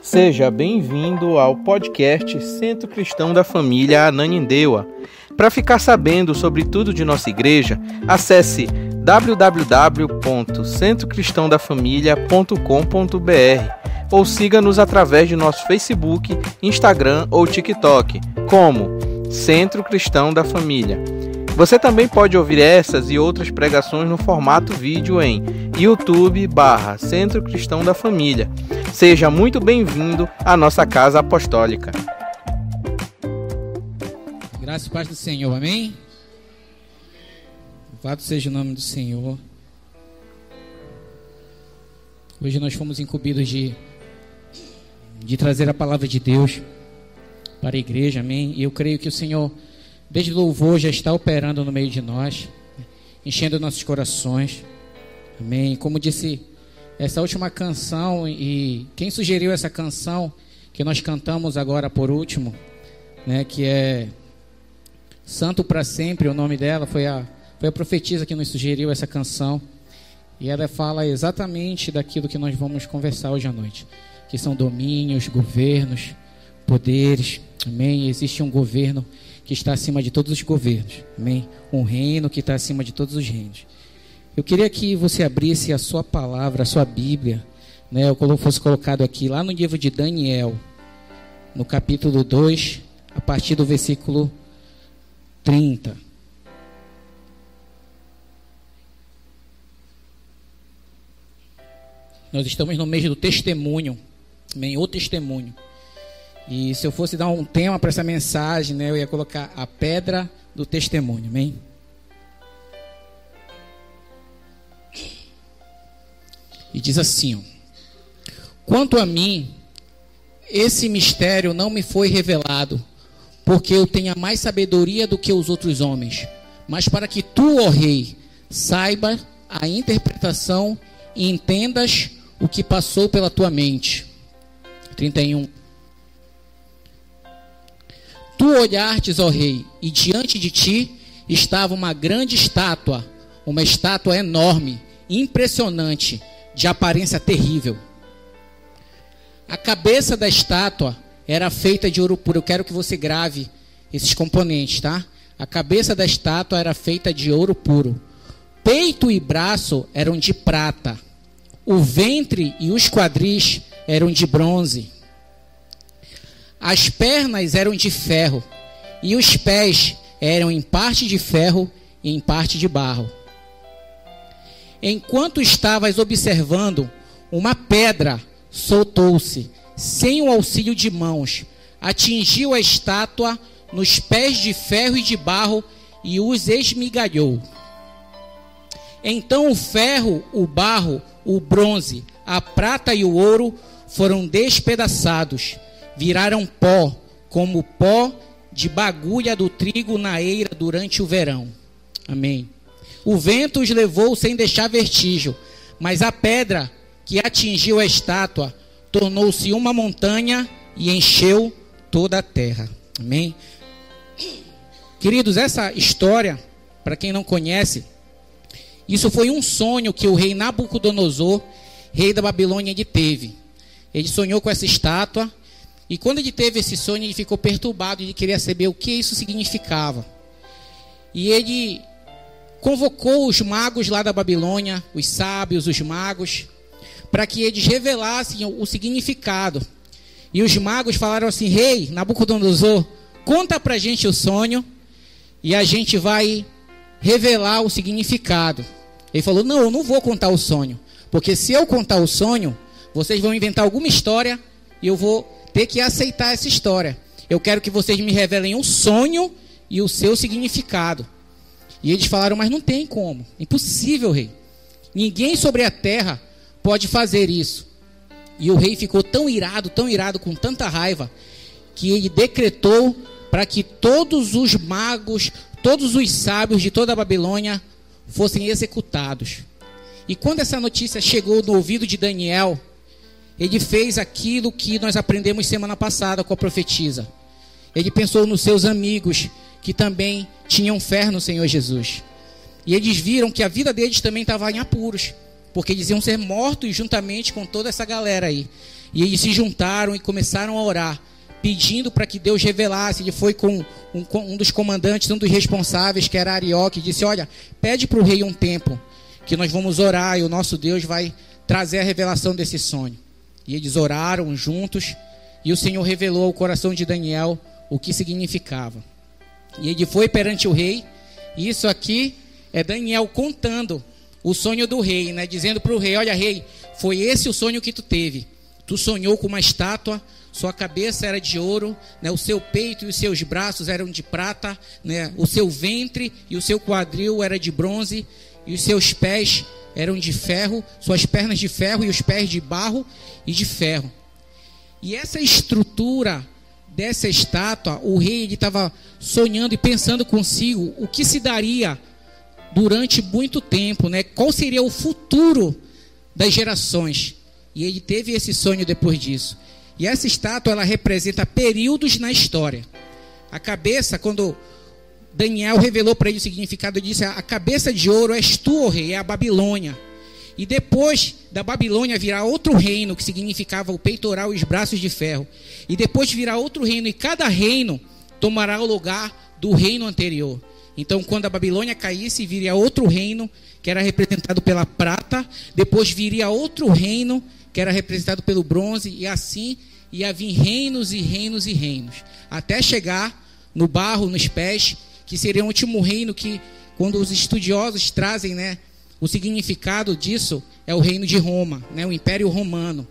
Seja bem-vindo ao podcast Centro Cristão da Família Ananindeua. Para ficar sabendo sobre tudo de nossa igreja, acesse www.centrocristãodafamilia.com.br ou siga-nos através de nosso Facebook, Instagram ou TikTok, como Centro Cristão da Família. Você também pode ouvir essas e outras pregações no formato vídeo em YouTube barra Centro Cristão da Família. Seja muito bem-vindo à nossa casa apostólica. Graças e paz do Senhor, amém? Louvado seja o nome do Senhor. Hoje nós fomos incumbidos de, de trazer a palavra de Deus para a igreja, amém? E eu creio que o Senhor, desde louvor, já está operando no meio de nós, enchendo nossos corações, amém? Como disse essa última canção, e quem sugeriu essa canção que nós cantamos agora por último, né, que é Santo para Sempre, o nome dela, foi a, foi a profetisa que nos sugeriu essa canção. E ela fala exatamente daquilo que nós vamos conversar hoje à noite, que são domínios, governos, poderes, amém? Existe um governo que está acima de todos os governos, amém? Um reino que está acima de todos os reinos. Eu queria que você abrisse a sua palavra, a sua Bíblia, né? Eu fosse colocado aqui lá no livro de Daniel, no capítulo 2, a partir do versículo 30. Nós estamos no mês do testemunho, amém? O testemunho. E se eu fosse dar um tema para essa mensagem, né, eu ia colocar a pedra do testemunho, amém? E diz assim: ó, Quanto a mim, esse mistério não me foi revelado, porque eu tenha mais sabedoria do que os outros homens, mas para que tu, ó rei, saiba a interpretação e entendas o que passou pela tua mente. 31. Tu olhastes, ó rei, e diante de ti estava uma grande estátua, uma estátua enorme, impressionante, de aparência terrível. A cabeça da estátua era feita de ouro puro. Eu quero que você grave esses componentes, tá? A cabeça da estátua era feita de ouro puro. Peito e braço eram de prata. O ventre e os quadris eram de bronze. As pernas eram de ferro. E os pés eram em parte de ferro e em parte de barro. Enquanto estavas observando, uma pedra soltou-se, sem o auxílio de mãos, atingiu a estátua nos pés de ferro e de barro e os esmigalhou. Então o ferro, o barro, o bronze, a prata e o ouro foram despedaçados, viraram pó, como pó de bagulha do trigo na eira durante o verão. Amém. O vento os levou sem deixar vestígio, mas a pedra que atingiu a estátua tornou-se uma montanha e encheu toda a terra. Amém? Queridos, essa história, para quem não conhece, isso foi um sonho que o rei Nabucodonosor, rei da Babilônia, ele teve. Ele sonhou com essa estátua, e quando ele teve esse sonho, ele ficou perturbado e queria saber o que isso significava. E ele convocou os magos lá da Babilônia, os sábios, os magos, para que eles revelassem o significado. E os magos falaram assim: Rei Nabucodonosor, conta para a gente o sonho e a gente vai revelar o significado. Ele falou: Não, eu não vou contar o sonho, porque se eu contar o sonho, vocês vão inventar alguma história e eu vou ter que aceitar essa história. Eu quero que vocês me revelem o sonho e o seu significado. E eles falaram: Mas não tem como, impossível, rei. Ninguém sobre a terra pode fazer isso. E o rei ficou tão irado, tão irado, com tanta raiva, que ele decretou para que todos os magos, todos os sábios de toda a Babilônia fossem executados. E quando essa notícia chegou no ouvido de Daniel, ele fez aquilo que nós aprendemos semana passada com a profetisa. Ele pensou nos seus amigos que também tinham fé no Senhor Jesus. E eles viram que a vida deles também estava em apuros porque diziam ser mortos juntamente com toda essa galera aí. E eles se juntaram e começaram a orar, pedindo para que Deus revelasse. Ele foi com um, um, dos comandantes, um dos responsáveis, que era Arioque, e disse: Olha, pede para o rei um tempo, que nós vamos orar e o nosso Deus vai trazer a revelação desse sonho. E eles oraram juntos, e o Senhor revelou ao coração de Daniel o que significava. E ele foi perante o rei, e isso aqui é Daniel contando o sonho do rei, né? Dizendo para o rei: Olha, rei, foi esse o sonho que tu teve. Tu sonhou com uma estátua, sua cabeça era de ouro, né? o seu peito e os seus braços eram de prata, né? o seu ventre e o seu quadril era de bronze, e os seus pés eram de ferro, suas pernas de ferro e os pés de barro e de ferro. E essa estrutura dessa estátua, o rei estava sonhando e pensando consigo o que se daria durante muito tempo, né? Qual seria o futuro das gerações? E ele teve esse sonho depois disso. E essa estátua ela representa períodos na história. A cabeça, quando Daniel revelou para ele o significado, ele disse: A cabeça de ouro és tu, oh rei, é a Babilônia. E depois da Babilônia virá outro reino, que significava o peitoral e os braços de ferro. E depois virá outro reino, e cada reino tomará o lugar do reino anterior. Então, quando a Babilônia caísse, viria outro reino, que era representado pela prata. Depois viria outro reino, que era representado pelo bronze, e assim ia vir reinos e reinos e reinos, até chegar no barro, nos pés, que seria o último reino que, quando os estudiosos trazem né, o significado disso, é o reino de Roma, né, o Império Romano.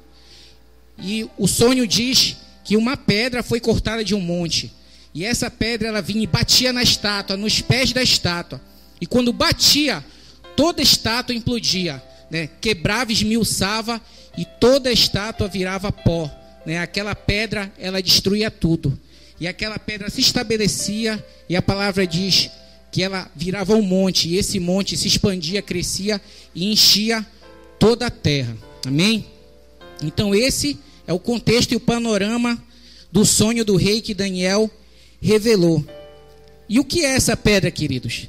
E o sonho diz que uma pedra foi cortada de um monte, e essa pedra ela vinha e batia na estátua, nos pés da estátua, e quando batia, toda estátua implodia, né, quebrava, esmiuçava e toda estátua virava pó. Né? Aquela pedra, ela destruía tudo. E aquela pedra se estabelecia, e a palavra diz que ela virava um monte, e esse monte se expandia, crescia e enchia toda a terra. Amém? Então, esse é o contexto e o panorama do sonho do rei que Daniel revelou. E o que é essa pedra, queridos?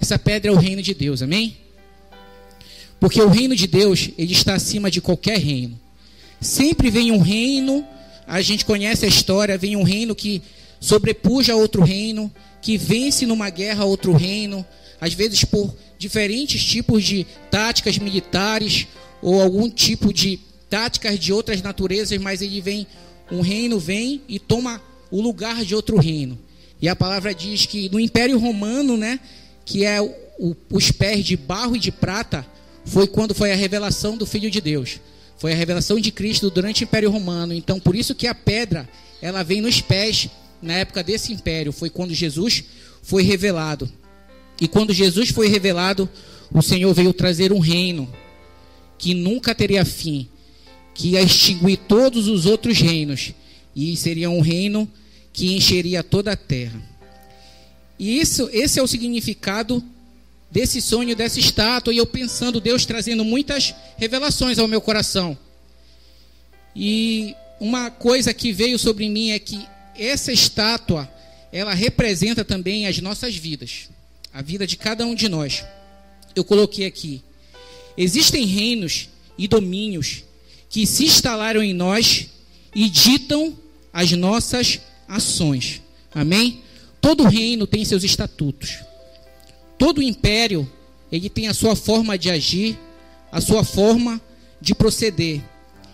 Essa pedra é o reino de Deus, amém? Porque o reino de Deus, ele está acima de qualquer reino. Sempre vem um reino, a gente conhece a história, vem um reino que sobrepuja outro reino, que vence numa guerra outro reino, às vezes por diferentes tipos de táticas militares ou algum tipo de táticas de outras naturezas, mas ele vem, um reino vem e toma o lugar de outro reino. E a palavra diz que no Império Romano, né, que é o, os pés de barro e de prata, foi quando foi a revelação do Filho de Deus. Foi a revelação de Cristo durante o Império Romano. Então, por isso que a pedra, ela vem nos pés na época desse império. Foi quando Jesus foi revelado. E quando Jesus foi revelado, o Senhor veio trazer um reino que nunca teria fim, que ia extinguir todos os outros reinos e seria um reino que encheria toda a terra. E isso, esse é o significado desse sonho, dessa estátua, e eu pensando, Deus trazendo muitas revelações ao meu coração. E uma coisa que veio sobre mim é que essa estátua, ela representa também as nossas vidas, a vida de cada um de nós. Eu coloquei aqui: existem reinos e domínios que se instalaram em nós e ditam as nossas ações. Amém? Todo reino tem seus estatutos. Todo império, ele tem a sua forma de agir, a sua forma de proceder.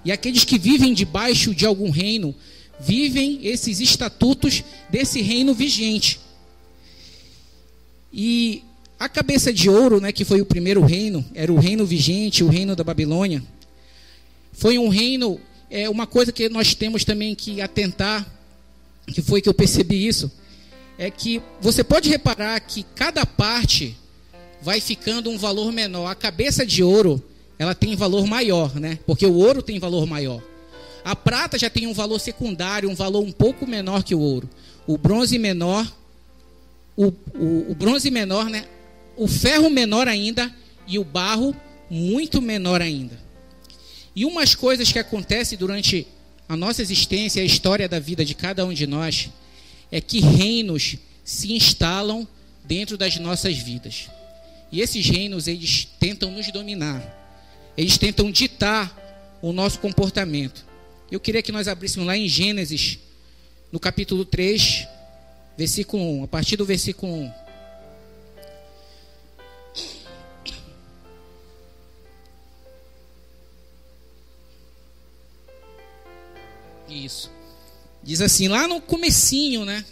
E aqueles que vivem debaixo de algum reino, vivem esses estatutos desse reino vigente. E a cabeça de ouro, né, que foi o primeiro reino, era o reino vigente, o reino da Babilônia. Foi um reino, é uma coisa que nós temos também que atentar, que foi que eu percebi isso, é que você pode reparar que cada parte vai ficando um valor menor. A cabeça de ouro, ela tem valor maior, né? Porque o ouro tem valor maior. A prata já tem um valor secundário, um valor um pouco menor que o ouro. O bronze menor, o, o, o bronze menor, né? O ferro menor ainda e o barro muito menor ainda. E umas coisas que acontecem durante a nossa existência, a história da vida de cada um de nós, é que reinos se instalam dentro das nossas vidas. E esses reinos, eles tentam nos dominar. eles tentam ditar o nosso comportamento. Eu queria que nós abríssemos lá em Gênesis, no capítulo 3, versículo 1, a partir do versículo 1. Isso. Diz assim, lá no comecinho, né?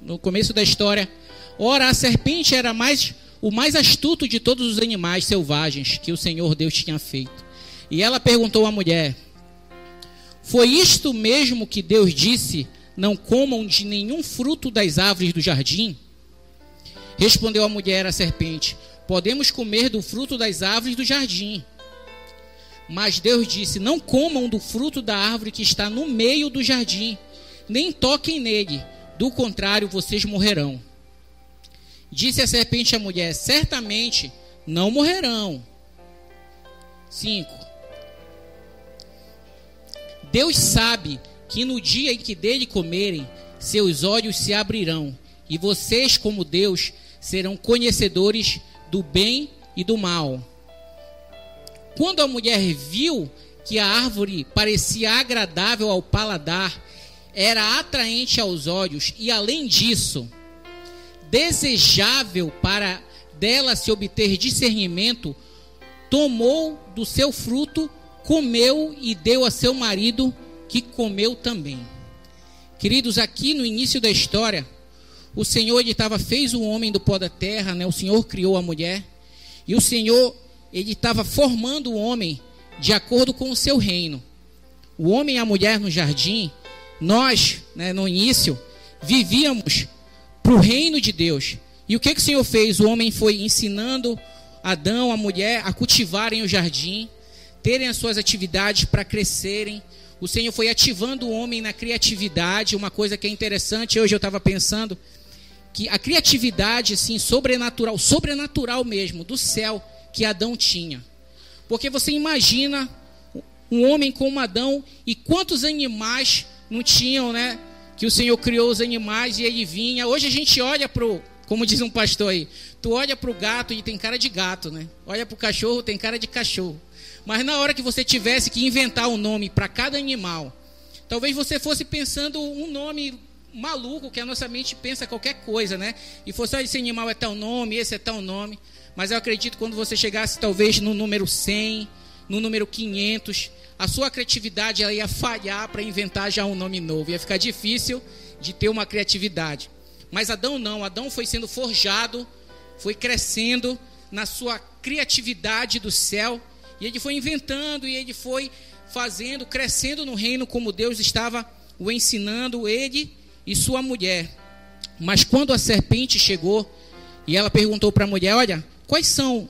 No começo da história, ora a serpente era mais o mais astuto de todos os animais selvagens que o Senhor Deus tinha feito. E ela perguntou à mulher: Foi isto mesmo que Deus disse: Não comam de nenhum fruto das árvores do jardim? Respondeu a mulher à serpente: Podemos comer do fruto das árvores do jardim. Mas Deus disse: Não comam do fruto da árvore que está no meio do jardim, nem toquem nele, do contrário vocês morrerão. Disse a serpente à mulher: Certamente não morrerão. 5. Deus sabe que no dia em que dele comerem, seus olhos se abrirão, e vocês, como Deus, serão conhecedores do bem e do mal. Quando a mulher viu que a árvore parecia agradável ao paladar, era atraente aos olhos e, além disso, desejável para dela se obter discernimento, tomou do seu fruto, comeu e deu a seu marido, que comeu também. Queridos, aqui no início da história, o Senhor ele estava fez o homem do pó da terra, né? O Senhor criou a mulher e o Senhor ele estava formando o homem de acordo com o seu reino. O homem e a mulher no jardim, nós, né, no início, vivíamos para o reino de Deus. E o que, que o Senhor fez? O homem foi ensinando Adão, a mulher, a cultivarem o jardim, terem as suas atividades para crescerem. O Senhor foi ativando o homem na criatividade, uma coisa que é interessante, hoje eu estava pensando, que a criatividade, assim, sobrenatural, sobrenatural mesmo, do céu, que Adão tinha. Porque você imagina um homem como Adão e quantos animais não tinham, né? Que o Senhor criou os animais e ele vinha. Hoje a gente olha pro, como diz um pastor aí, tu olha pro gato e tem cara de gato, né? Olha pro cachorro, tem cara de cachorro. Mas na hora que você tivesse que inventar um nome para cada animal, talvez você fosse pensando um nome maluco que a nossa mente pensa qualquer coisa, né? E fosse, ah, esse animal é tal nome, esse é tal nome. Mas eu acredito quando você chegasse talvez no número 100, no número 500, a sua criatividade ela ia falhar para inventar já um nome novo. Ia ficar difícil de ter uma criatividade. Mas Adão não, Adão foi sendo forjado, foi crescendo na sua criatividade do céu, e ele foi inventando e ele foi fazendo, crescendo no reino como Deus estava o ensinando ele e sua mulher. Mas quando a serpente chegou e ela perguntou para a mulher: Olha, Quais são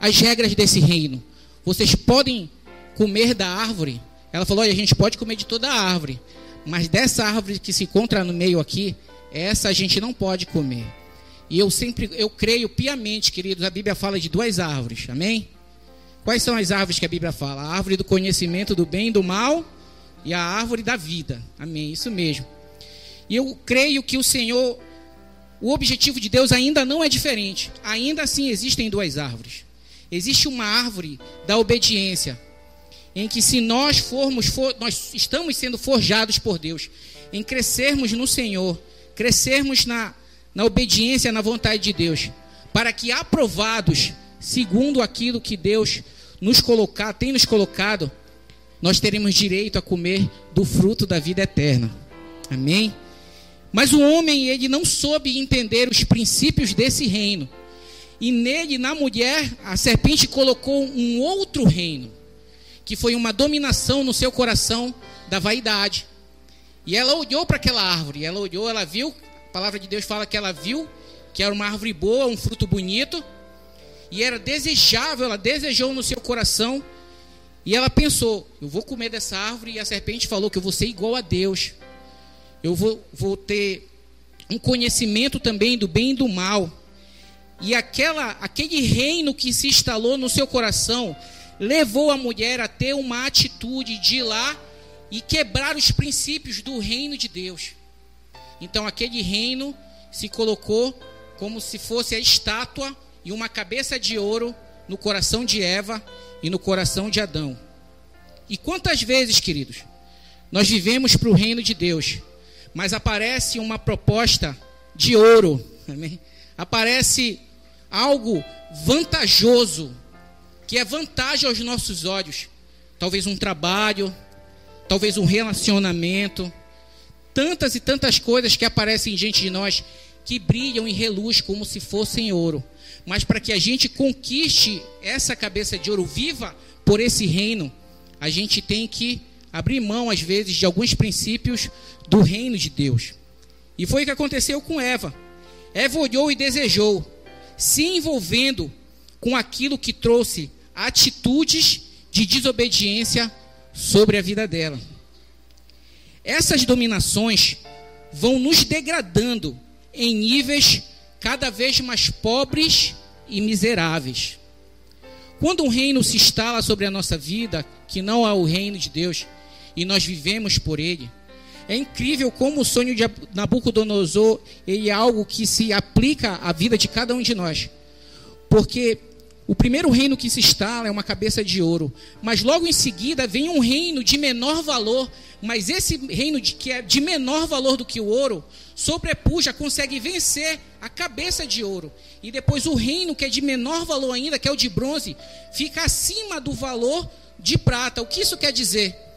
as regras desse reino? Vocês podem comer da árvore? Ela falou: olha, a gente pode comer de toda a árvore, mas dessa árvore que se encontra no meio aqui, essa a gente não pode comer. E eu sempre, eu creio piamente, queridos, a Bíblia fala de duas árvores, amém? Quais são as árvores que a Bíblia fala? A árvore do conhecimento do bem e do mal e a árvore da vida, amém? Isso mesmo. E eu creio que o Senhor o objetivo de Deus ainda não é diferente. Ainda assim existem duas árvores. Existe uma árvore da obediência, em que se nós formos, for, nós estamos sendo forjados por Deus, em crescermos no Senhor, crescermos na, na obediência, na vontade de Deus, para que aprovados, segundo aquilo que Deus nos colocar, tem nos colocado, nós teremos direito a comer do fruto da vida eterna. Amém? Mas o homem, ele não soube entender os princípios desse reino. E nele, na mulher, a serpente colocou um outro reino, que foi uma dominação no seu coração da vaidade. E ela olhou para aquela árvore, ela olhou, ela viu, a palavra de Deus fala que ela viu que era uma árvore boa, um fruto bonito, e era desejável, ela desejou no seu coração, e ela pensou: eu vou comer dessa árvore, e a serpente falou que eu vou ser igual a Deus eu vou, vou ter um conhecimento também do bem e do mal. E aquela, aquele reino que se instalou no seu coração levou a mulher a ter uma atitude de ir lá e quebrar os princípios do reino de Deus. Então aquele reino se colocou como se fosse a estátua e uma cabeça de ouro no coração de Eva e no coração de Adão. E quantas vezes, queridos, nós vivemos para o reino de Deus, mas aparece uma proposta de ouro, amém? aparece algo vantajoso, que é vantagem aos nossos olhos. Talvez um trabalho, talvez um relacionamento, tantas e tantas coisas que aparecem diante de nós que brilham e reluz como se fossem ouro. Mas para que a gente conquiste essa cabeça de ouro viva por esse reino, a gente tem que abrir mão, às vezes, de alguns princípios do reino de Deus. E foi o que aconteceu com Eva. Eva olhou e desejou, se envolvendo com aquilo que trouxe atitudes de desobediência sobre a vida dela. Essas dominações vão nos degradando em níveis cada vez mais pobres e miseráveis. Quando um reino se instala sobre a nossa vida, que não é o reino de Deus, e nós vivemos por ele, é incrível como o sonho de Nabucodonosor ele é algo que se aplica à vida de cada um de nós. Porque o primeiro reino que se instala é uma cabeça de ouro, mas logo em seguida vem um reino de menor valor, mas esse reino de, que é de menor valor do que o ouro, sobrepuja, consegue vencer a cabeça de ouro. E depois o reino que é de menor valor ainda, que é o de bronze, fica acima do valor de prata. O que isso quer dizer?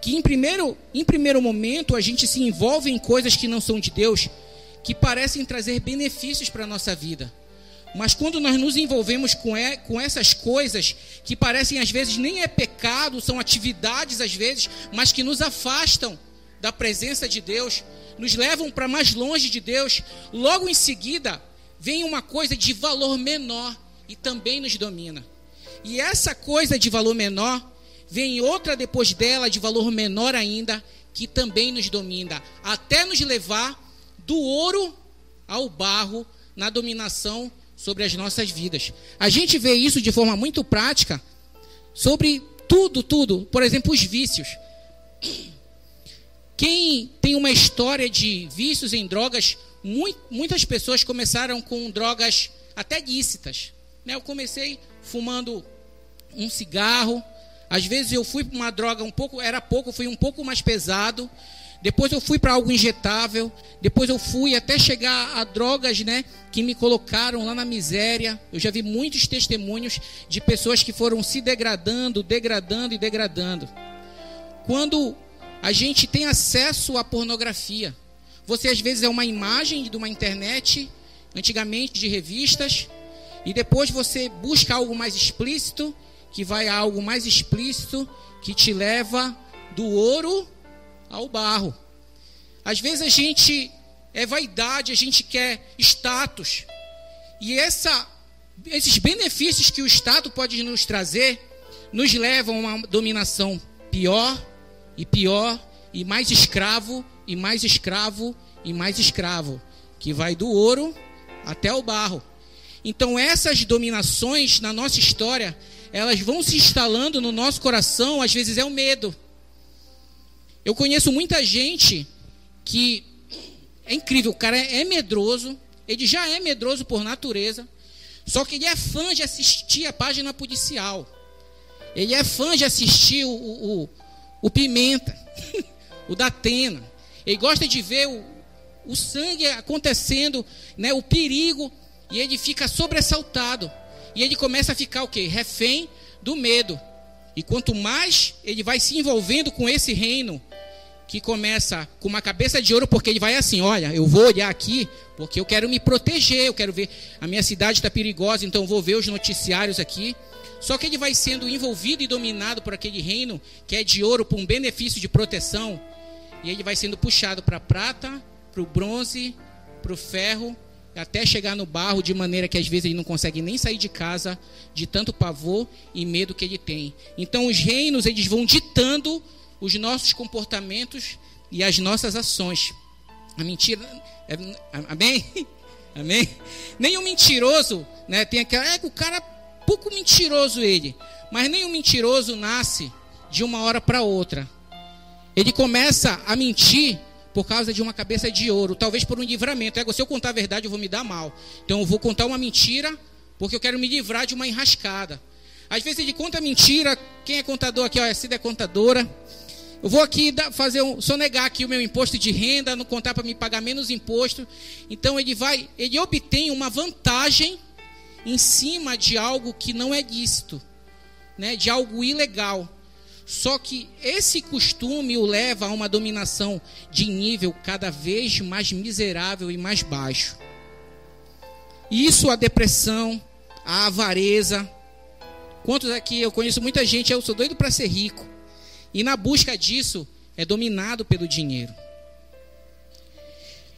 Que em primeiro, em primeiro momento a gente se envolve em coisas que não são de Deus, que parecem trazer benefícios para a nossa vida. Mas quando nós nos envolvemos com, é, com essas coisas que parecem às vezes nem é pecado, são atividades às vezes, mas que nos afastam da presença de Deus, nos levam para mais longe de Deus, logo em seguida vem uma coisa de valor menor e também nos domina. E essa coisa de valor menor, vem outra depois dela de valor menor ainda, que também nos domina, até nos levar do ouro ao barro na dominação sobre as nossas vidas. A gente vê isso de forma muito prática sobre tudo, tudo. Por exemplo, os vícios. Quem tem uma história de vícios em drogas, muitas pessoas começaram com drogas até lícitas. Né? Eu comecei fumando um cigarro. Às vezes eu fui para uma droga um pouco, era pouco, fui um pouco mais pesado. Depois eu fui para algo injetável. Depois eu fui até chegar a drogas, né, que me colocaram lá na miséria. Eu já vi muitos testemunhos de pessoas que foram se degradando, degradando e degradando. Quando a gente tem acesso à pornografia, você às vezes é uma imagem de uma internet, antigamente de revistas, e depois você busca algo mais explícito, que vai a algo mais explícito, que te leva do ouro ao barro. Às vezes a gente é vaidade, a gente quer status. E essa, esses benefícios que o Estado pode nos trazer nos levam a uma dominação pior e pior e mais escravo e mais escravo e mais escravo, que vai do ouro até o barro. Então essas dominações na nossa história, elas vão se instalando no nosso coração, às vezes é o medo. Eu conheço muita gente que é incrível, o cara é, é medroso, ele já é medroso por natureza, só que ele é fã de assistir a página policial. Ele é fã de assistir o, o, o Pimenta, o Datena. Ele gosta de ver o, o sangue acontecendo, né, o perigo, e ele fica sobressaltado. E ele começa a ficar o quê? Refém do medo. E quanto mais ele vai se envolvendo com esse reino, que começa com uma cabeça de ouro, porque ele vai assim: olha, eu vou olhar aqui, porque eu quero me proteger, eu quero ver, a minha cidade está perigosa, então vou ver os noticiários aqui. Só que ele vai sendo envolvido e dominado por aquele reino que é de ouro, por um benefício de proteção, e ele vai sendo puxado para a prata, para o bronze, para o ferro, até chegar no barro, de maneira que às vezes ele não consegue nem sair de casa, de tanto pavor e medo que ele tem. Então os reinos eles vão ditando os nossos comportamentos e as nossas ações. A mentira. É, amém? Amém? O mentiroso, né? Tem aquela. É o cara pouco mentiroso ele. Mas o mentiroso nasce de uma hora para outra. Ele começa a mentir por causa de uma cabeça de ouro, talvez por um livramento. É, se eu contar a verdade, eu vou me dar mal. Então eu vou contar uma mentira porque eu quero me livrar de uma enrascada. Às vezes ele conta mentira, quem é contador aqui, ó, a Cida é contadora. Eu vou aqui fazer um, sonegar aqui o meu imposto de renda, não contar para me pagar menos imposto. Então ele vai, ele obtém uma vantagem em cima de algo que não é lícito, né, de algo ilegal. Só que esse costume o leva a uma dominação de nível cada vez mais miserável e mais baixo. Isso a depressão, a avareza. Quantos aqui eu conheço muita gente, eu sou doido para ser rico. E na busca disso é dominado pelo dinheiro.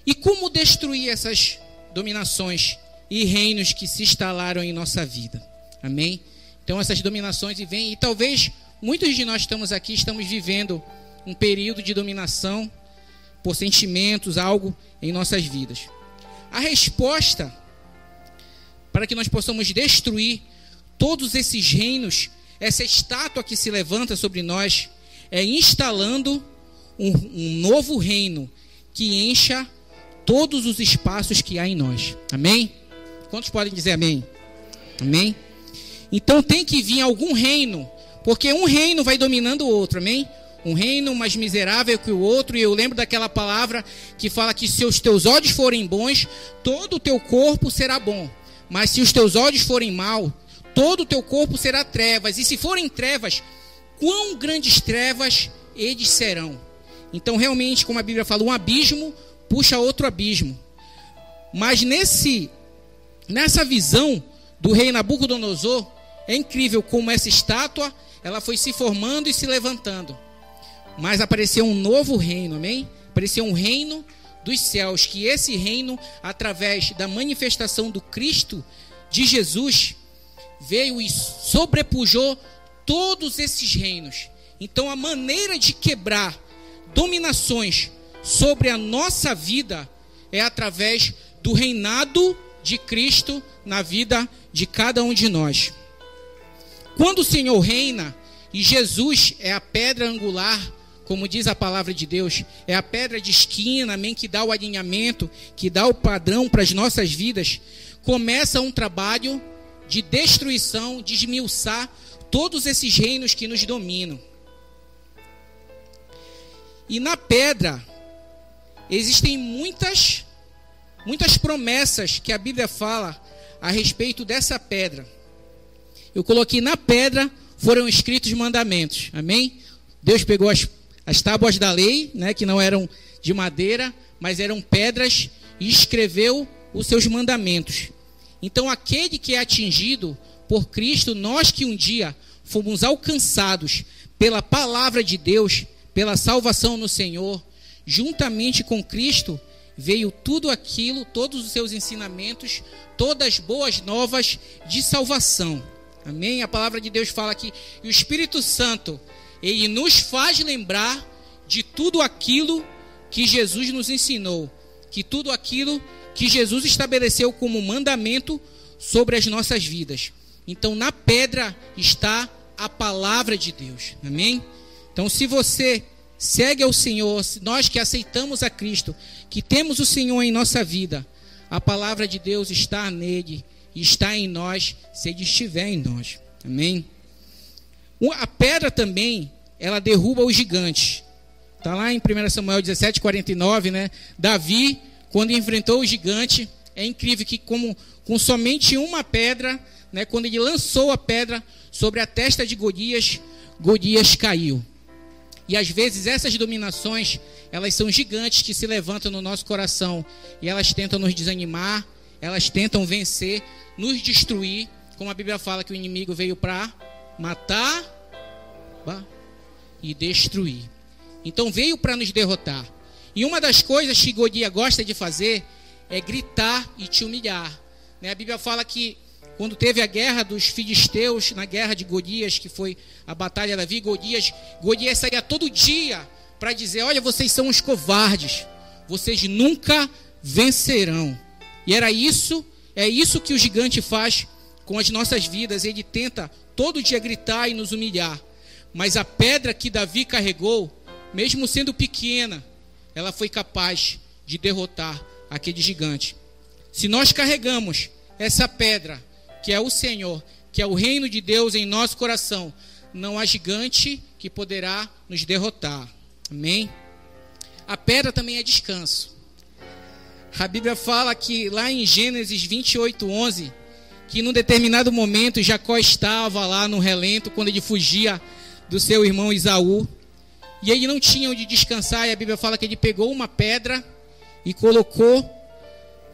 E como destruir essas dominações e reinos que se instalaram em nossa vida? Amém? Então essas dominações e vêm e talvez muitos de nós estamos aqui estamos vivendo um período de dominação por sentimentos, algo em nossas vidas. A resposta para que nós possamos destruir todos esses reinos, essa estátua que se levanta sobre nós, é instalando um, um novo reino que encha todos os espaços que há em nós. Amém? Quantos podem dizer amém? Amém? Então tem que vir algum reino, porque um reino vai dominando o outro, amém? Um reino mais miserável que o outro, e eu lembro daquela palavra que fala que se os teus olhos forem bons, todo o teu corpo será bom. Mas se os teus olhos forem mal, todo o teu corpo será trevas. E se forem trevas, quão grandes trevas eles serão. Então, realmente, como a Bíblia fala, um abismo puxa outro abismo. Mas nesse nessa visão do rei Nabucodonosor, é incrível como essa estátua, ela foi se formando e se levantando. Mas apareceu um novo reino, amém? Apareceu um reino dos céus, que esse reino, através da manifestação do Cristo de Jesus, veio e sobrepujou todos esses reinos. Então, a maneira de quebrar dominações sobre a nossa vida é através do reinado de Cristo na vida de cada um de nós. Quando o Senhor reina e Jesus é a pedra angular como diz a palavra de Deus, é a pedra de esquina, amém, que dá o alinhamento, que dá o padrão para as nossas vidas, começa um trabalho de destruição, de esmiuçar todos esses reinos que nos dominam. E na pedra existem muitas muitas promessas que a Bíblia fala a respeito dessa pedra. Eu coloquei na pedra foram escritos mandamentos. Amém? Deus pegou as as tábuas da lei, né, que não eram de madeira, mas eram pedras, e escreveu os seus mandamentos. Então, aquele que é atingido por Cristo, nós que um dia fomos alcançados pela palavra de Deus, pela salvação no Senhor, juntamente com Cristo, veio tudo aquilo, todos os seus ensinamentos, todas as boas novas de salvação. Amém? A palavra de Deus fala que o Espírito Santo ele nos faz lembrar de tudo aquilo que Jesus nos ensinou, que tudo aquilo que Jesus estabeleceu como mandamento sobre as nossas vidas. Então, na pedra está a palavra de Deus. Amém? Então, se você segue ao Senhor, nós que aceitamos a Cristo, que temos o Senhor em nossa vida, a palavra de Deus está nele, está em nós, se ele estiver em nós. Amém? A pedra também, ela derruba os gigantes. Está lá em 1 Samuel 17, 49, né? Davi, quando enfrentou o gigante, é incrível que como com somente uma pedra, né, quando ele lançou a pedra sobre a testa de Golias, Golias caiu. E às vezes essas dominações, elas são gigantes que se levantam no nosso coração e elas tentam nos desanimar, elas tentam vencer, nos destruir, como a Bíblia fala que o inimigo veio para matar e destruir. Então veio para nos derrotar. E uma das coisas que Godia gosta de fazer é gritar e te humilhar. Né? A Bíblia fala que quando teve a guerra dos filisteus, na guerra de Golias, que foi a batalha da vida, Golias, Golias saía todo dia para dizer: Olha, vocês são os covardes, vocês nunca vencerão. E era isso, é isso que o gigante faz com as nossas vidas. Ele tenta todo dia gritar e nos humilhar. Mas a pedra que Davi carregou, mesmo sendo pequena, ela foi capaz de derrotar aquele gigante. Se nós carregamos essa pedra que é o Senhor, que é o reino de Deus em nosso coração, não há gigante que poderá nos derrotar. Amém? A pedra também é descanso. A Bíblia fala que lá em Gênesis 28, 11, que num determinado momento Jacó estava lá no relento quando ele fugia do seu irmão Isaú. E ele não tinha onde descansar, e a Bíblia fala que ele pegou uma pedra e colocou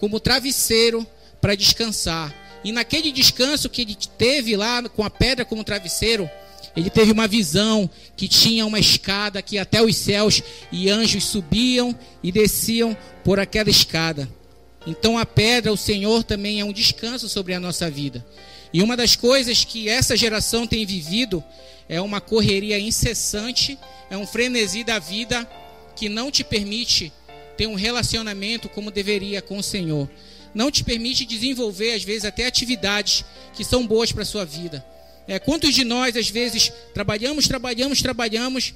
como travesseiro para descansar. E naquele descanso que ele teve lá com a pedra como travesseiro, ele teve uma visão que tinha uma escada que até os céus e anjos subiam e desciam por aquela escada. Então a pedra, o Senhor também é um descanso sobre a nossa vida. E uma das coisas que essa geração tem vivido é uma correria incessante, é um frenesi da vida que não te permite ter um relacionamento como deveria com o Senhor. Não te permite desenvolver, às vezes, até atividades que são boas para a sua vida. É, quantos de nós, às vezes, trabalhamos, trabalhamos, trabalhamos,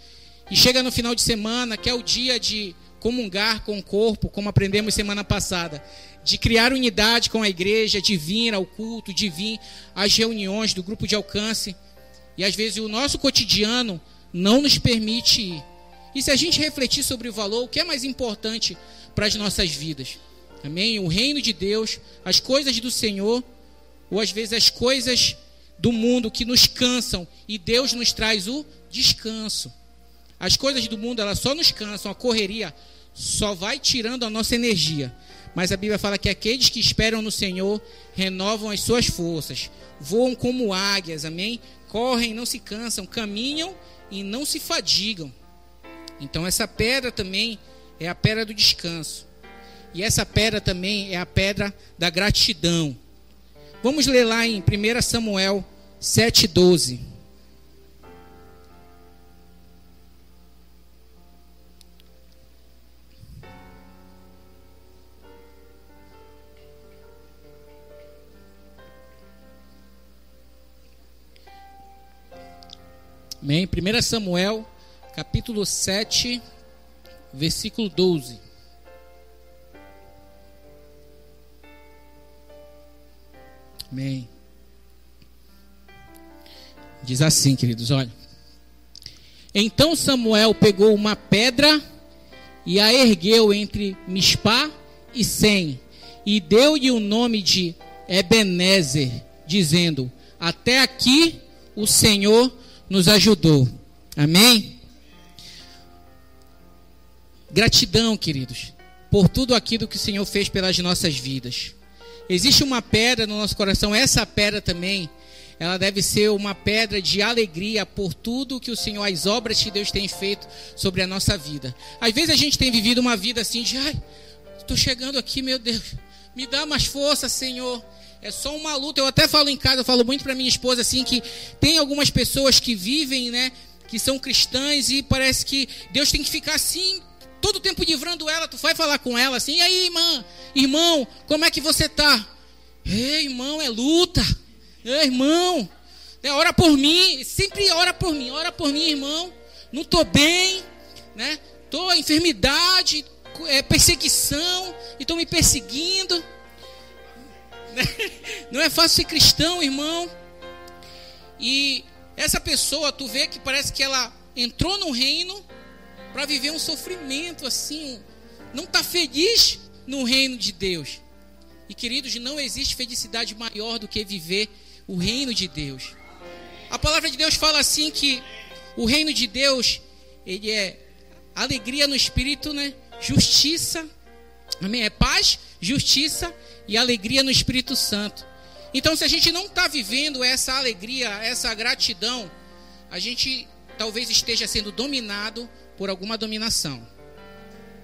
e chega no final de semana, que é o dia de comungar com o corpo, como aprendemos semana passada, de criar unidade com a igreja, de vir ao culto, de vir às reuniões do grupo de alcance. E às vezes o nosso cotidiano não nos permite ir. E se a gente refletir sobre o valor, o que é mais importante para as nossas vidas? Amém? O reino de Deus, as coisas do Senhor, ou às vezes as coisas do mundo que nos cansam e Deus nos traz o descanso. As coisas do mundo elas só nos cansam, a correria só vai tirando a nossa energia. Mas a Bíblia fala que aqueles que esperam no Senhor renovam as suas forças, voam como águias, amém? Correm, não se cansam, caminham e não se fadigam. Então essa pedra também é a pedra do descanso. E essa pedra também é a pedra da gratidão. Vamos ler lá em 1 Samuel 7,12. Amém? 1 Samuel, capítulo 7, versículo 12. Amém. Diz assim, queridos, olha. Então Samuel pegou uma pedra e a ergueu entre Mispá e Sem, e deu-lhe o nome de Ebenezer, dizendo: Até aqui o Senhor nos ajudou. Amém? Gratidão, queridos, por tudo aquilo que o Senhor fez pelas nossas vidas. Existe uma pedra no nosso coração, essa pedra também ela deve ser uma pedra de alegria por tudo que o Senhor, as obras que Deus tem feito sobre a nossa vida. Às vezes a gente tem vivido uma vida assim de, ai, estou chegando aqui, meu Deus, me dá mais força, Senhor. É só uma luta. Eu até falo em casa, eu falo muito para minha esposa assim que tem algumas pessoas que vivem, né, que são cristãs e parece que Deus tem que ficar assim todo o tempo livrando ela. Tu vai falar com ela assim: "E aí, irmã? Irmão, como é que você tá?" "Ei, irmão, é luta." É, irmão, né, ora por mim, sempre ora por mim, ora por mim, irmão. Não estou bem, né? Estou enfermidade, é, perseguição, e estão me perseguindo. Não é fácil ser cristão, irmão. E essa pessoa, tu vê que parece que ela entrou no reino para viver um sofrimento assim, não está feliz no reino de Deus. E queridos, não existe felicidade maior do que viver o reino de Deus. A palavra de Deus fala assim que o reino de Deus, ele é alegria no espírito, né? Justiça, amém? É paz, justiça e alegria no Espírito Santo. Então, se a gente não está vivendo essa alegria, essa gratidão, a gente talvez esteja sendo dominado por alguma dominação.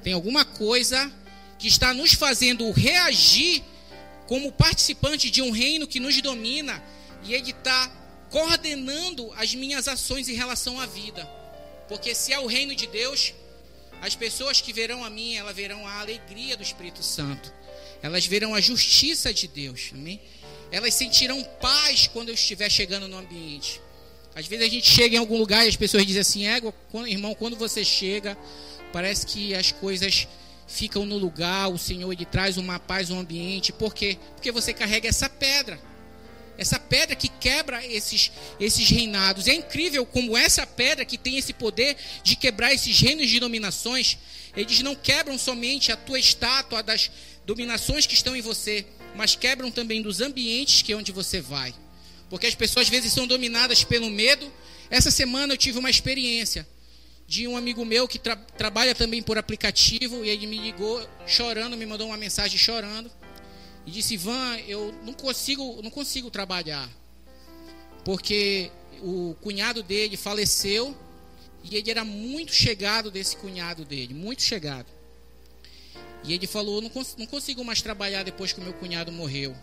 Tem alguma coisa que está nos fazendo reagir como participante de um reino que nos domina e Ele está coordenando as minhas ações em relação à vida. Porque se é o reino de Deus, as pessoas que verão a mim, elas verão a alegria do Espírito Santo. Elas verão a justiça de Deus. Amém? Elas sentirão paz quando eu estiver chegando no ambiente. Às vezes a gente chega em algum lugar e as pessoas dizem assim: Égua, irmão, quando você chega, parece que as coisas ficam no lugar, o Senhor ele traz uma paz no ambiente. Por quê? Porque você carrega essa pedra. essa pedra que quebra esses, esses reinados. É incrível como essa pedra que tem esse poder de quebrar esses reinos de dominações, eles não quebram somente a tua estátua das dominações que estão em você, mas quebram também dos ambientes que é onde você vai. Porque as pessoas às vezes são dominadas pelo medo. Essa semana eu tive uma experiência de um amigo meu que tra trabalha também por aplicativo e ele me ligou chorando, me mandou uma mensagem chorando e disse: "Ivan, eu não consigo, não consigo trabalhar porque o cunhado dele faleceu e ele era muito chegado desse cunhado dele, muito chegado. E ele falou: não, cons não consigo mais trabalhar depois que o meu cunhado morreu.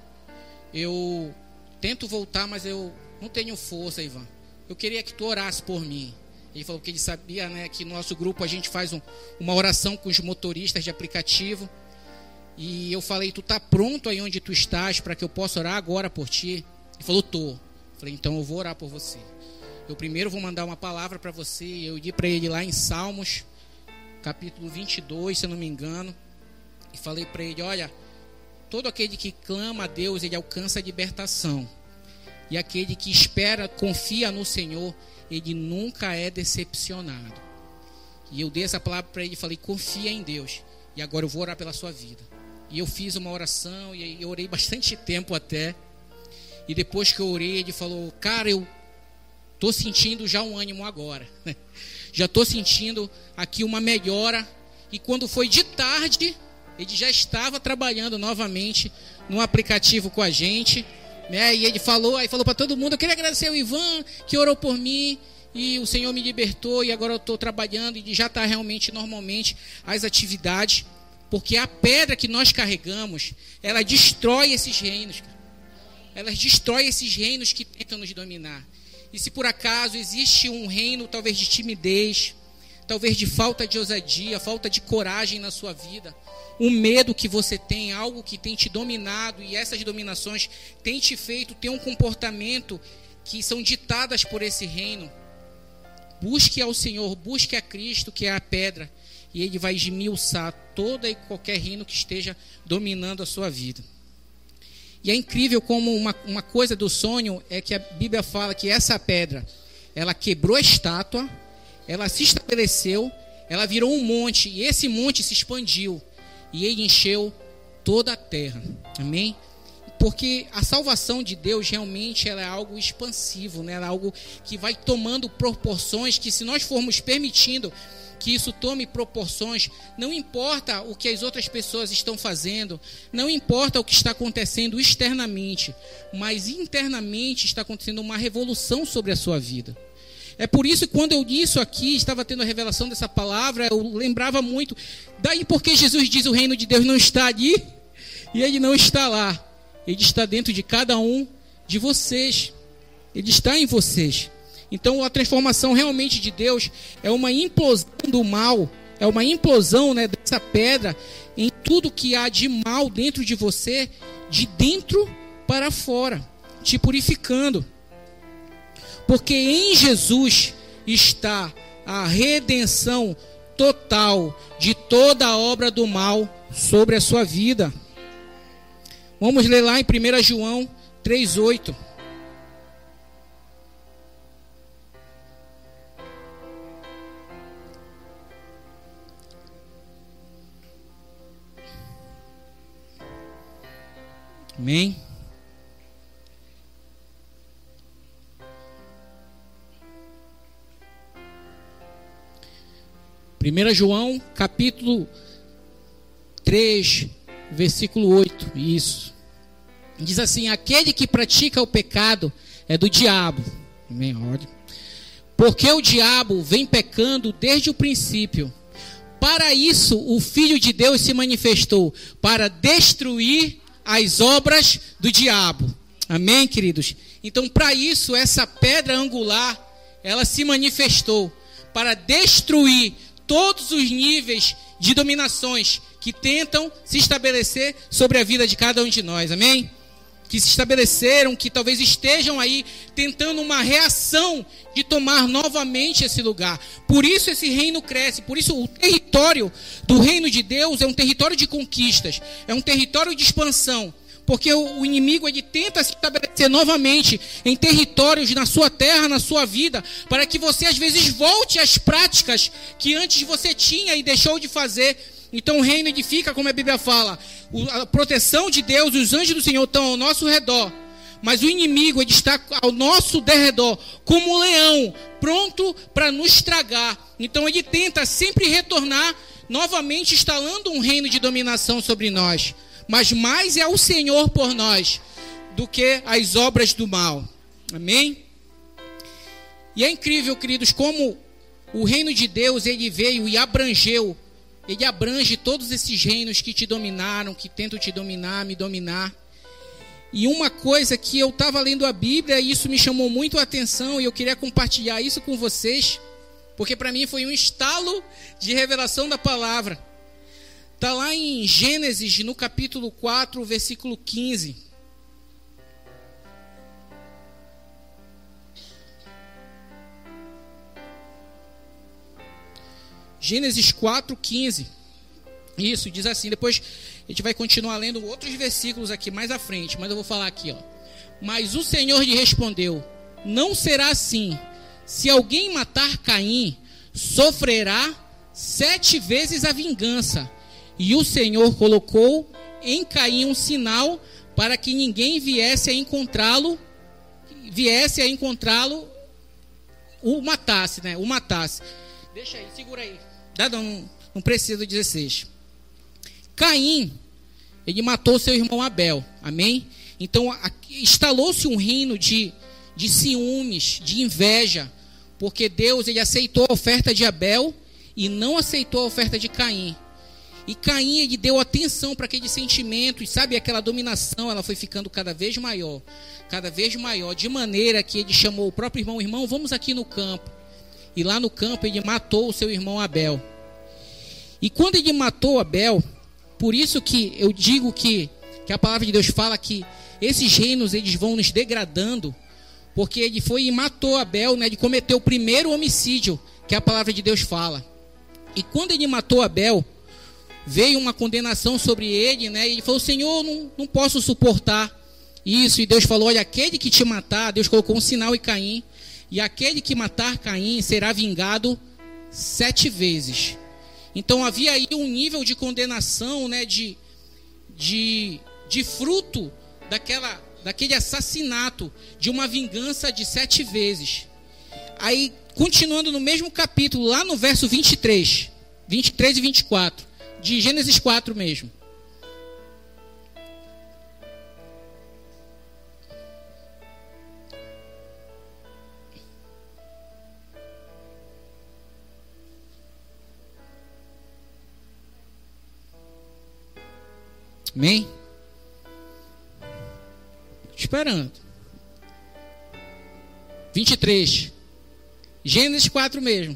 Eu tento voltar, mas eu não tenho força, Ivan. Eu queria que tu orasse por mim. Ele falou que ele sabia né, que no nosso grupo a gente faz um, uma oração com os motoristas de aplicativo. E eu falei, tu tá pronto aí onde tu estás para que eu possa orar agora por ti? Ele falou, tô. falei, então eu vou orar por você. Eu primeiro vou mandar uma palavra para você. Eu disse para ele lá em Salmos, capítulo 22, se eu não me engano. E falei para ele, olha, todo aquele que clama a Deus, ele alcança a libertação. E aquele que espera, confia no Senhor, ele nunca é decepcionado. E eu dei essa palavra para ele e falei: confia em Deus. E agora eu vou orar pela sua vida. E eu fiz uma oração e eu orei bastante tempo até. E depois que eu orei, ele falou: Cara, eu tô sentindo já um ânimo agora. já tô sentindo aqui uma melhora. E quando foi de tarde, ele já estava trabalhando novamente no aplicativo com a gente. Né? E ele falou, aí falou para todo mundo, eu queria agradecer o Ivan que orou por mim e o Senhor me libertou e agora eu estou trabalhando e já está realmente normalmente as atividades, porque a pedra que nós carregamos, ela destrói esses reinos, cara. ela destrói esses reinos que tentam nos dominar. E se por acaso existe um reino talvez de timidez, talvez de falta de ousadia, falta de coragem na sua vida, um medo que você tem, algo que tem te dominado e essas dominações têm te feito ter um comportamento que são ditadas por esse reino. Busque ao Senhor, busque a Cristo, que é a pedra, e Ele vai esmiuçar toda e qualquer reino que esteja dominando a sua vida. E é incrível como uma, uma coisa do sonho é que a Bíblia fala que essa pedra, ela quebrou a estátua, ela se estabeleceu, ela virou um monte, e esse monte se expandiu e ele encheu toda a terra. Amém? Porque a salvação de Deus realmente é algo expansivo, né? Ela é algo que vai tomando proporções que se nós formos permitindo que isso tome proporções, não importa o que as outras pessoas estão fazendo, não importa o que está acontecendo externamente, mas internamente está acontecendo uma revolução sobre a sua vida. É por isso que quando eu isso aqui, estava tendo a revelação dessa palavra, eu lembrava muito. Daí porque Jesus diz o reino de Deus não está ali e ele não está lá. Ele está dentro de cada um de vocês. Ele está em vocês. Então a transformação realmente de Deus é uma implosão do mal, é uma implosão né, dessa pedra em tudo que há de mal dentro de você, de dentro para fora, te purificando. Porque em Jesus está a redenção total de toda a obra do mal sobre a sua vida. Vamos ler lá em 1 João 3,8. Amém? 1 João, capítulo 3, versículo 8. Isso. Diz assim: Aquele que pratica o pecado é do diabo. Amém? Porque o diabo vem pecando desde o princípio. Para isso, o Filho de Deus se manifestou para destruir as obras do diabo. Amém, queridos? Então, para isso, essa pedra angular, ela se manifestou para destruir todos os níveis de dominações que tentam se estabelecer sobre a vida de cada um de nós. Amém? Que se estabeleceram, que talvez estejam aí tentando uma reação de tomar novamente esse lugar. Por isso esse reino cresce, por isso o território do reino de Deus é um território de conquistas, é um território de expansão. Porque o, inimigo ele tenta se estabelecer novamente em territórios na sua terra, na sua vida, para que você às vezes volte às práticas que antes você tinha e deixou de fazer. Então o reino edifica, como a Bíblia fala, a proteção de Deus, os anjos do Senhor estão ao nosso redor. Mas o inimigo ele está ao nosso derredor, como um leão, pronto para nos tragar. Então ele tenta sempre retornar, novamente instalando um reino de dominação sobre nós mas mais é o Senhor por nós do que as obras do mal. Amém? E é incrível, queridos, como o reino de Deus ele veio e abrangeu, ele abrange todos esses reinos que te dominaram, que tentam te dominar, me dominar. E uma coisa que eu estava lendo a Bíblia e isso me chamou muito a atenção e eu queria compartilhar isso com vocês, porque para mim foi um estalo de revelação da palavra. Está lá em Gênesis, no capítulo 4, versículo 15. Gênesis 4, 15. Isso, diz assim. Depois a gente vai continuar lendo outros versículos aqui mais à frente, mas eu vou falar aqui, ó. Mas o Senhor lhe respondeu: Não será assim. Se alguém matar Caim, sofrerá sete vezes a vingança. E o Senhor colocou em Caim um sinal para que ninguém viesse a encontrá-lo, viesse a encontrá-lo, o matasse, né? O matasse. Deixa aí, segura aí. Dá, não, não precisa do 16. Caim, ele matou seu irmão Abel. Amém? Então, instalou-se um reino de, de ciúmes, de inveja, porque Deus ele aceitou a oferta de Abel e não aceitou a oferta de Caim. E Caim ele deu atenção para aquele sentimento, e sabe, aquela dominação, ela foi ficando cada vez maior, cada vez maior, de maneira que ele chamou o próprio irmão, irmão, vamos aqui no campo. E lá no campo ele matou o seu irmão Abel. E quando ele matou Abel, por isso que eu digo que, que a palavra de Deus fala que esses reinos eles vão nos degradando, porque ele foi e matou Abel, né, ele cometeu o primeiro homicídio que a palavra de Deus fala. E quando ele matou Abel, veio uma condenação sobre ele, né? E ele falou: Senhor, não, não posso suportar isso. E Deus falou: Olha, aquele que te matar, Deus colocou um sinal em Caim, e aquele que matar Caim será vingado sete vezes. Então havia aí um nível de condenação, né? De, de, de fruto daquela, daquele assassinato, de uma vingança de sete vezes. Aí, continuando no mesmo capítulo, lá no verso 23, 23 e 24 de Gênesis 4 mesmo. Amém? Esperando. 23. Gênesis 4 mesmo.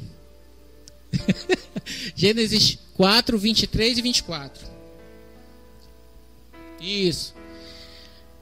Gênesis 4, 23 e 24. Isso.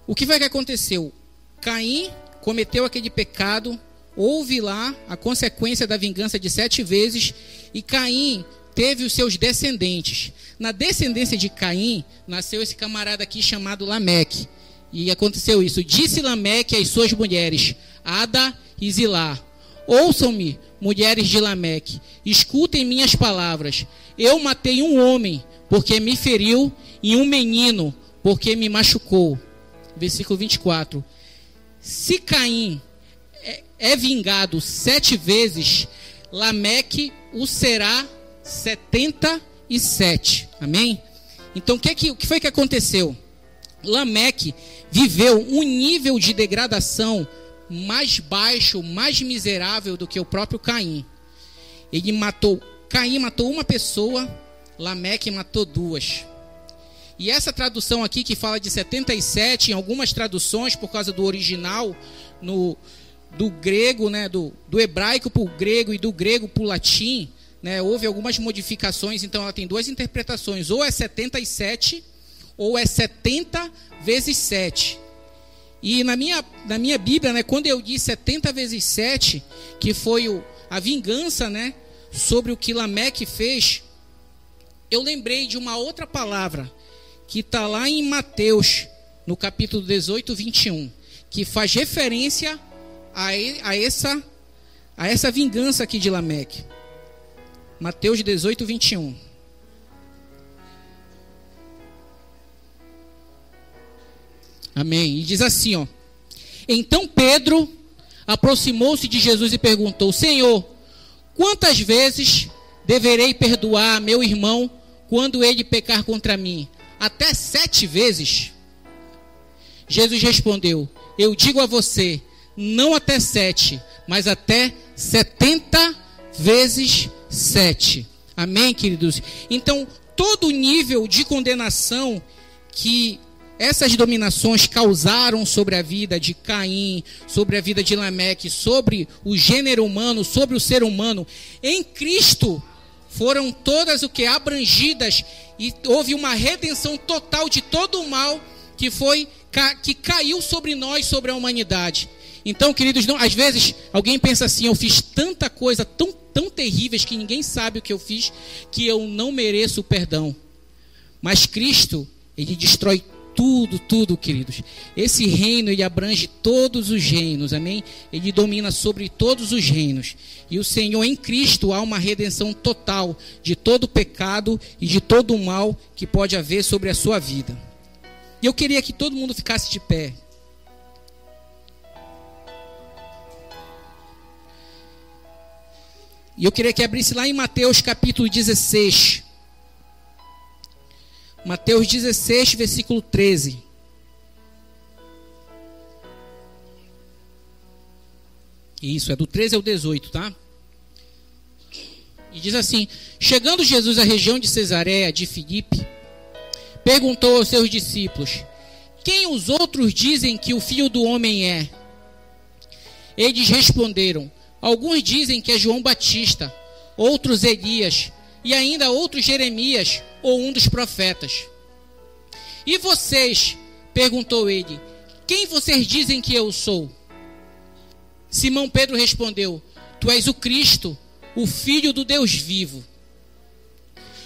O que foi que aconteceu? Caim cometeu aquele pecado, houve lá a consequência da vingança de sete vezes, e Caim teve os seus descendentes. Na descendência de Caim, nasceu esse camarada aqui chamado Lameque. E aconteceu isso. Disse Lameque às suas mulheres, Ada e Zilá: Ouçam-me, mulheres de Lameque, escutem minhas palavras. Eu matei um homem porque me feriu e um menino porque me machucou. Versículo 24. Se Caim é, é vingado sete vezes, Lameque o será setenta e sete. Amém? Então o que, que, o que foi que aconteceu? Lameque viveu um nível de degradação mais baixo, mais miserável do que o próprio Caim. Ele matou Caim matou uma pessoa, Lameque matou duas. E essa tradução aqui que fala de 77, em algumas traduções, por causa do original, no, do grego, né, do, do hebraico para o grego e do grego para o latim, né, houve algumas modificações, então ela tem duas interpretações, ou é 77 ou é 70 vezes 7. E na minha, na minha Bíblia, né, quando eu disse 70 vezes 7, que foi o, a vingança, né, sobre o que Lameque fez, eu lembrei de uma outra palavra que está lá em Mateus no capítulo 18, 21, que faz referência a, a, essa, a essa vingança aqui de Lameque. Mateus 18, 21. Amém. E diz assim, ó. Então Pedro aproximou-se de Jesus e perguntou: Senhor, quantas vezes deverei perdoar meu irmão quando ele pecar contra mim? Até sete vezes? Jesus respondeu: Eu digo a você, não até sete, mas até setenta vezes sete. Amém, queridos? Então, todo nível de condenação que essas dominações causaram sobre a vida de Caim, sobre a vida de Lameque, sobre o gênero humano, sobre o ser humano, em Cristo foram todas o que abrangidas e houve uma redenção total de todo o mal que foi que caiu sobre nós, sobre a humanidade. Então, queridos, não, às vezes alguém pensa assim: eu fiz tanta coisa tão tão terríveis que ninguém sabe o que eu fiz, que eu não mereço o perdão. Mas Cristo, ele destrói tudo, tudo, queridos. Esse reino, ele abrange todos os reinos, amém? Ele domina sobre todos os reinos. E o Senhor, em Cristo, há uma redenção total de todo pecado e de todo o mal que pode haver sobre a sua vida. E eu queria que todo mundo ficasse de pé. E eu queria que abrisse lá em Mateus capítulo 16. Mateus 16, versículo 13. Isso, é do 13 ao 18, tá? E diz assim: Chegando Jesus à região de Cesareia de Filipe, perguntou aos seus discípulos: Quem os outros dizem que o filho do homem é? Eles responderam: Alguns dizem que é João Batista, outros Elias, e ainda outros Jeremias ou um dos profetas. E vocês? perguntou ele: Quem vocês dizem que eu sou? Simão Pedro respondeu: Tu és o Cristo, o Filho do Deus vivo.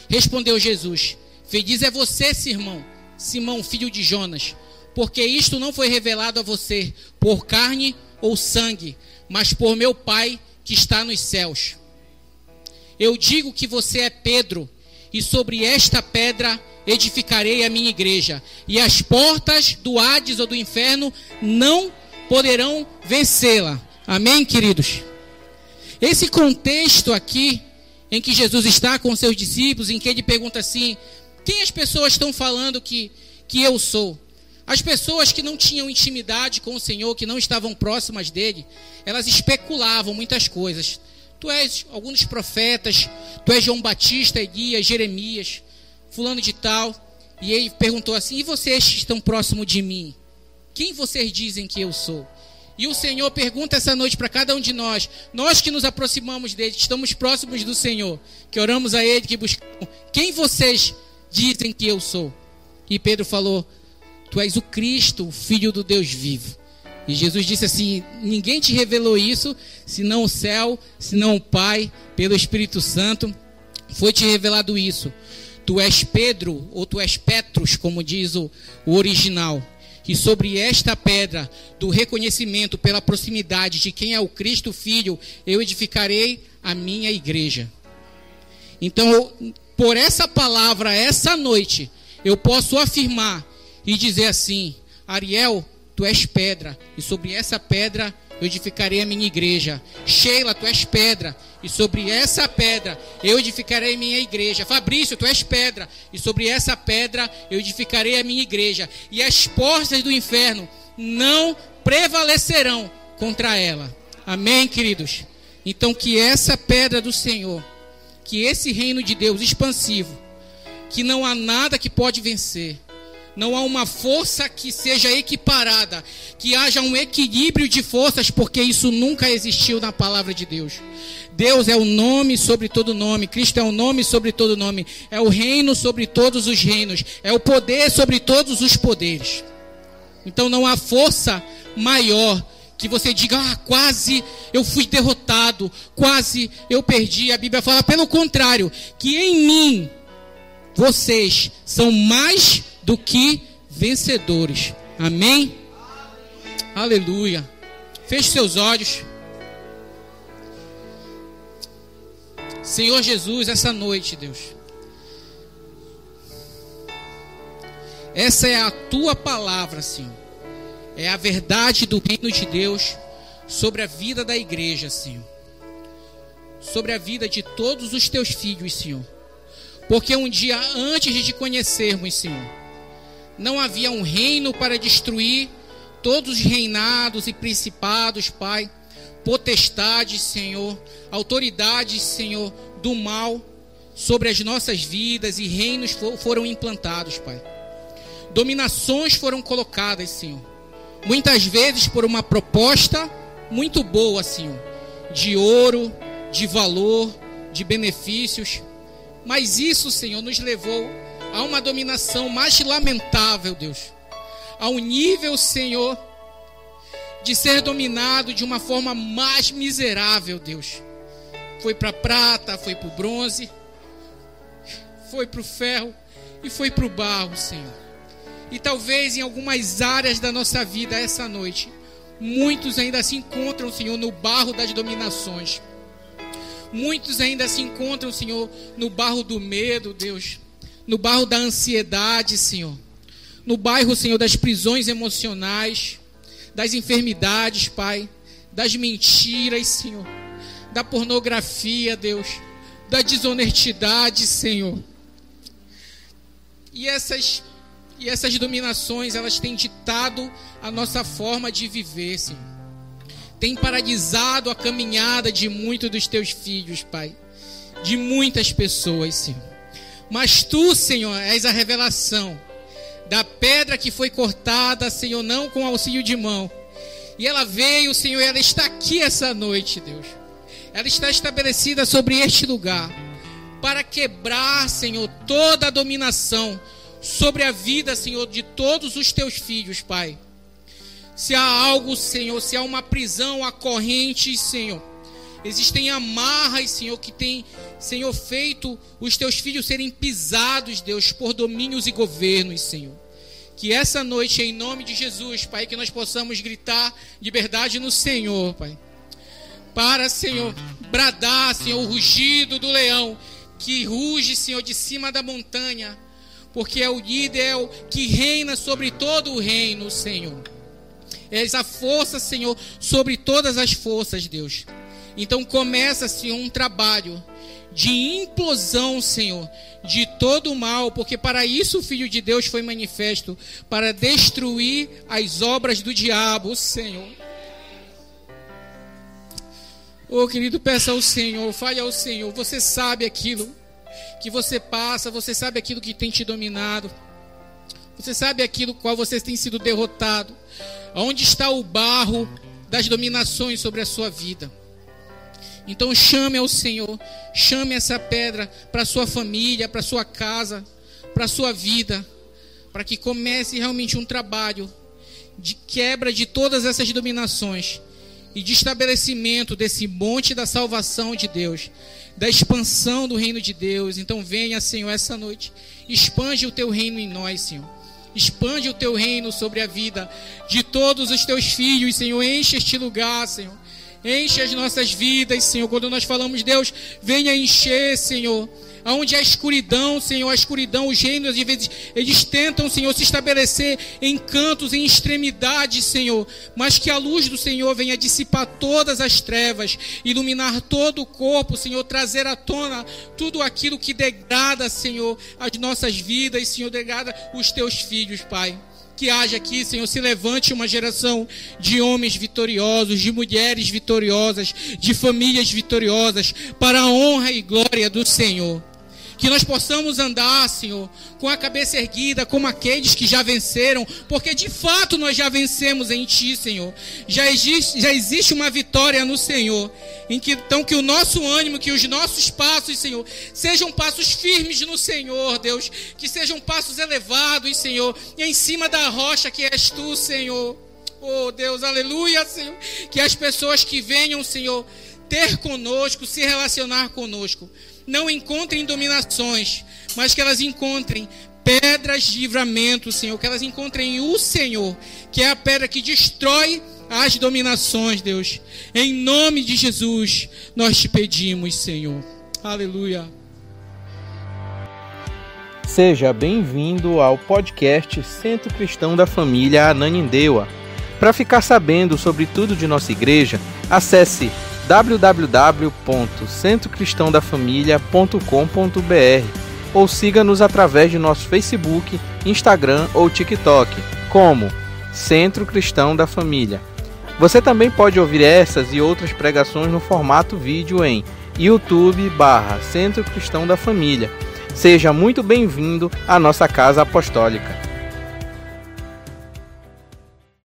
Respondeu Jesus: Feliz é você, Simão, Simão, filho de Jonas, porque isto não foi revelado a você por carne ou sangue, mas por meu Pai que está nos céus. Eu digo que você é Pedro, e sobre esta pedra edificarei a minha igreja, e as portas do Hades ou do inferno não poderão vencê-la. Amém, queridos? Esse contexto aqui, em que Jesus está com seus discípulos, em que ele pergunta assim: quem as pessoas estão falando que, que eu sou? As pessoas que não tinham intimidade com o Senhor, que não estavam próximas dele, elas especulavam muitas coisas. Tu és alguns profetas, tu és João Batista, Elias, Jeremias, fulano de tal. E ele perguntou assim: E vocês que estão próximo de mim? Quem vocês dizem que eu sou? E o Senhor pergunta essa noite para cada um de nós, nós que nos aproximamos dele, que estamos próximos do Senhor, que oramos a ele, que buscamos, quem vocês dizem que eu sou? E Pedro falou: Tu és o Cristo, o Filho do Deus vivo. E Jesus disse assim: Ninguém te revelou isso, senão o céu, senão o Pai, pelo Espírito Santo, foi te revelado isso. Tu és Pedro, ou tu és Petrus, como diz o, o original. E sobre esta pedra do reconhecimento pela proximidade de quem é o Cristo Filho, eu edificarei a minha igreja. Então, por essa palavra, essa noite, eu posso afirmar e dizer assim: Ariel, tu és pedra, e sobre essa pedra eu edificarei a minha igreja. Sheila, tu és pedra, e sobre essa pedra eu edificarei a minha igreja. Fabrício, tu és pedra, e sobre essa pedra eu edificarei a minha igreja. E as portas do inferno não prevalecerão contra ela. Amém, queridos? Então, que essa pedra do Senhor, que esse reino de Deus expansivo, que não há nada que pode vencer, não há uma força que seja equiparada, que haja um equilíbrio de forças, porque isso nunca existiu na palavra de Deus. Deus é o nome sobre todo nome, Cristo é o nome sobre todo nome, é o reino sobre todos os reinos, é o poder sobre todos os poderes. Então não há força maior que você diga, ah, quase eu fui derrotado, quase eu perdi. A Bíblia fala, pelo contrário, que em mim vocês são mais do que vencedores. Amém? Aleluia. Feche seus olhos. Senhor Jesus, essa noite, Deus. Essa é a tua palavra, Senhor. É a verdade do reino de Deus sobre a vida da igreja, Senhor. Sobre a vida de todos os teus filhos, Senhor. Porque um dia antes de te conhecermos, Senhor, não havia um reino para destruir todos os reinados e principados, Pai, potestades, Senhor, autoridades, Senhor, do mal sobre as nossas vidas e reinos foram implantados, Pai. Dominações foram colocadas, Senhor. Muitas vezes por uma proposta muito boa, Senhor, de ouro, de valor, de benefícios. Mas isso, Senhor, nos levou a uma dominação mais lamentável, Deus. Ao nível, Senhor, de ser dominado de uma forma mais miserável, Deus. Foi para prata, foi para o bronze, foi para o ferro e foi para o barro, Senhor. E talvez em algumas áreas da nossa vida essa noite, muitos ainda se encontram, Senhor, no barro das dominações. Muitos ainda se encontram, Senhor, no barro do medo, Deus. No barro da ansiedade, Senhor. No bairro, Senhor, das prisões emocionais das enfermidades, Pai, das mentiras, Senhor, da pornografia, Deus, da desonestidade, Senhor. E essas e essas dominações, elas têm ditado a nossa forma de viver, Senhor. Tem paralisado a caminhada de muitos dos teus filhos, Pai. De muitas pessoas, Senhor. Mas tu, Senhor, és a revelação da pedra que foi cortada, Senhor, não com auxílio de mão. E ela veio, Senhor, ela está aqui essa noite, Deus. Ela está estabelecida sobre este lugar para quebrar, Senhor, toda a dominação sobre a vida, Senhor, de todos os teus filhos, Pai. Se há algo, Senhor, se há uma prisão, há correntes, Senhor. Existem amarras, Senhor, que tem, Senhor, feito os teus filhos serem pisados, Deus, por domínios e governos, Senhor. Que essa noite, em nome de Jesus, Pai, que nós possamos gritar de verdade no Senhor, Pai. Para, Senhor, bradar, Senhor, o rugido do leão que ruge, Senhor, de cima da montanha, porque é o líder é o que reina sobre todo o reino, Senhor. És a força, Senhor, sobre todas as forças, Deus. Então começa, Senhor, um trabalho de implosão, Senhor, de todo o mal, porque para isso o Filho de Deus foi manifesto para destruir as obras do diabo, Senhor. Oh, querido, peça ao Senhor, fale ao Senhor. Você sabe aquilo que você passa, você sabe aquilo que tem te dominado. Você sabe aquilo qual você tem sido derrotado. Onde está o barro das dominações sobre a sua vida? Então chame ao Senhor, chame essa pedra para sua família, para sua casa, para sua vida, para que comece realmente um trabalho de quebra de todas essas dominações e de estabelecimento desse monte da salvação de Deus, da expansão do reino de Deus. Então venha, Senhor, essa noite, expande o teu reino em nós, Senhor. Expande o teu reino sobre a vida de todos os teus filhos, Senhor. Enche este lugar, Senhor. Enche as nossas vidas, Senhor. Quando nós falamos, Deus, venha encher, Senhor. Onde há escuridão, Senhor, a escuridão, os reinos, às vezes, eles tentam, Senhor, se estabelecer em cantos, em extremidades, Senhor. Mas que a luz do Senhor venha dissipar todas as trevas, iluminar todo o corpo, Senhor, trazer à tona tudo aquilo que degrada, Senhor, as nossas vidas, Senhor, degrada os teus filhos, Pai que haja aqui, Senhor, se levante uma geração de homens vitoriosos, de mulheres vitoriosas, de famílias vitoriosas, para a honra e glória do Senhor. Que nós possamos andar, Senhor, com a cabeça erguida, como aqueles que já venceram, porque de fato nós já vencemos em Ti, Senhor. Já existe, já existe uma vitória no Senhor. Que, então, que o nosso ânimo, que os nossos passos, Senhor, sejam passos firmes no Senhor, Deus. Que sejam passos elevados, Senhor, e em cima da rocha que és Tu, Senhor. Oh, Deus, aleluia, Senhor. Que as pessoas que venham, Senhor, ter conosco, se relacionar conosco não encontrem dominações, mas que elas encontrem pedras de livramento, Senhor, que elas encontrem o Senhor, que é a pedra que destrói as dominações, Deus. Em nome de Jesus, nós te pedimos, Senhor. Aleluia. Seja bem-vindo ao podcast Centro Cristão da Família Ananindeua. Para ficar sabendo sobre tudo de nossa igreja, acesse www.centrocristãodafamilia.com.br ou siga-nos através de nosso Facebook, Instagram ou TikTok, como Centro Cristão da Família. Você também pode ouvir essas e outras pregações no formato vídeo em YouTube barra Centro Cristão da Família Seja muito bem-vindo à nossa casa apostólica.